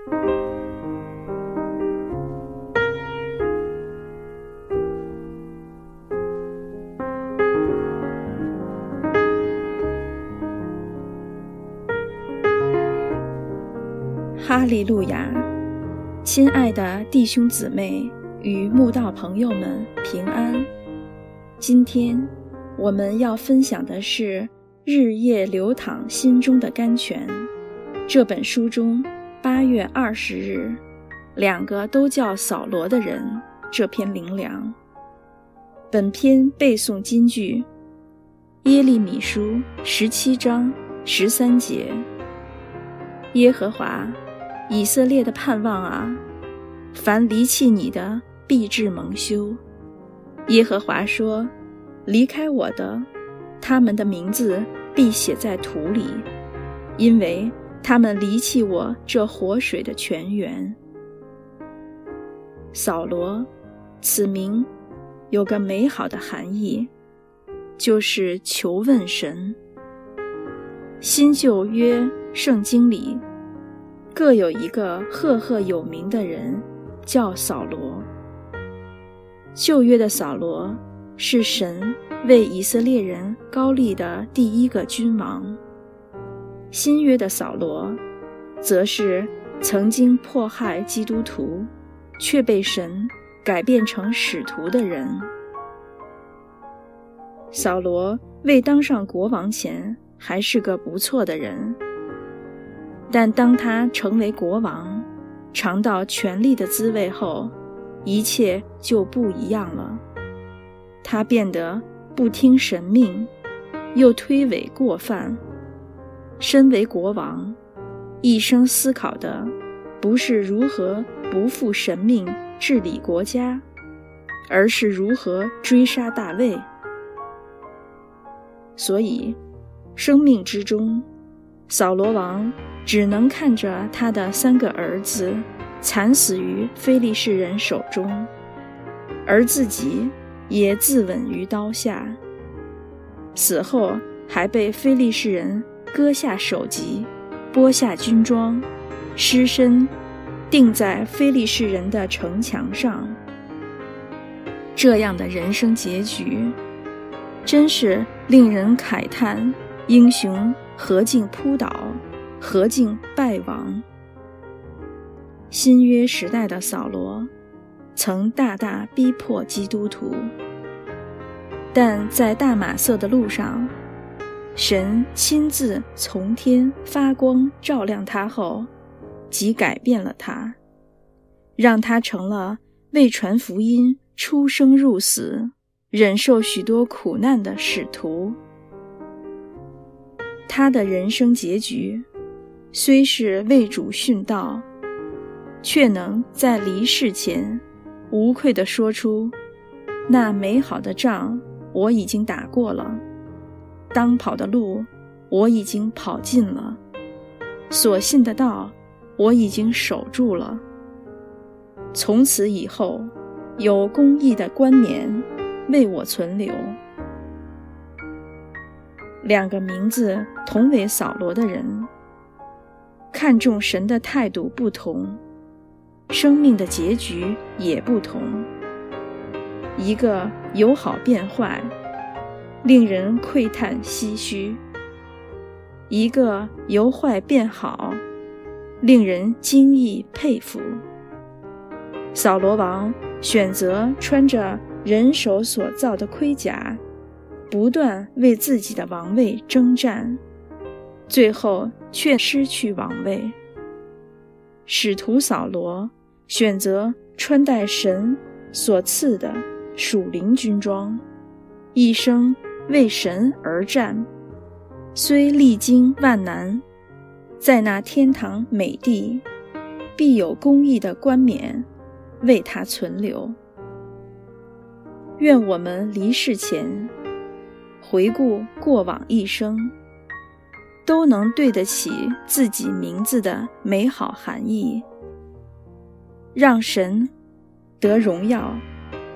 哈利路亚，亲爱的弟兄姊妹与慕道朋友们平安。今天我们要分享的是《日夜流淌心中的甘泉》这本书中八月二十日，两个都叫扫罗的人这篇灵粮。本篇背诵金句：耶利米书十七章十三节，耶和华。以色列的盼望啊，凡离弃你的，必致蒙羞。耶和华说：“离开我的，他们的名字必写在土里，因为他们离弃我这活水的泉源。”扫罗，此名有个美好的含义，就是求问神。新旧约圣经里。各有一个赫赫有名的人，叫扫罗。旧约的扫罗是神为以色列人高立的第一个君王。新约的扫罗，则是曾经迫害基督徒，却被神改变成使徒的人。扫罗未当上国王前，还是个不错的人。但当他成为国王，尝到权力的滋味后，一切就不一样了。他变得不听神命，又推诿过犯。身为国王，一生思考的不是如何不负神命治理国家，而是如何追杀大卫。所以，生命之中，扫罗王。只能看着他的三个儿子惨死于非利士人手中，而自己也自刎于刀下。死后还被非利士人割下首级，剥下军装，尸身钉在非利士人的城墙上。这样的人生结局，真是令人慨叹：英雄何竟扑倒？何竟败亡？新约时代的扫罗，曾大大逼迫基督徒，但在大马色的路上，神亲自从天发光照亮他后，即改变了他，让他成了为传福音出生入死、忍受许多苦难的使徒。他的人生结局。虽是为主殉道，却能在离世前无愧地说出：“那美好的仗我已经打过了，当跑的路我已经跑尽了，所信的道我已经守住了。从此以后，有公义的冠冕为我存留。”两个名字同为扫罗的人。看重神的态度不同，生命的结局也不同。一个由好变坏，令人窥叹唏嘘；一个由坏变好，令人惊异佩服。扫罗王选择穿着人手所造的盔甲，不断为自己的王位征战。最后却失去王位。使徒扫罗选择穿戴神所赐的属灵军装，一生为神而战，虽历经万难，在那天堂美地，必有公义的冠冕为他存留。愿我们离世前，回顾过往一生。都能对得起自己名字的美好含义，让神得荣耀，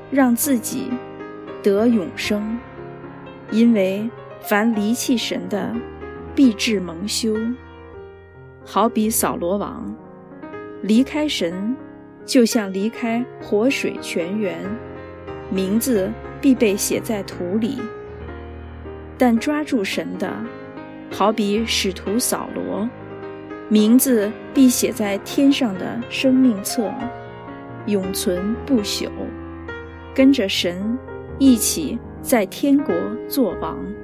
让自己得永生。因为凡离弃神的，必致蒙羞。好比扫罗王，离开神，就像离开活水泉源，名字必被写在土里。但抓住神的，好比使徒扫罗，名字必写在天上的生命册，永存不朽，跟着神一起在天国做王。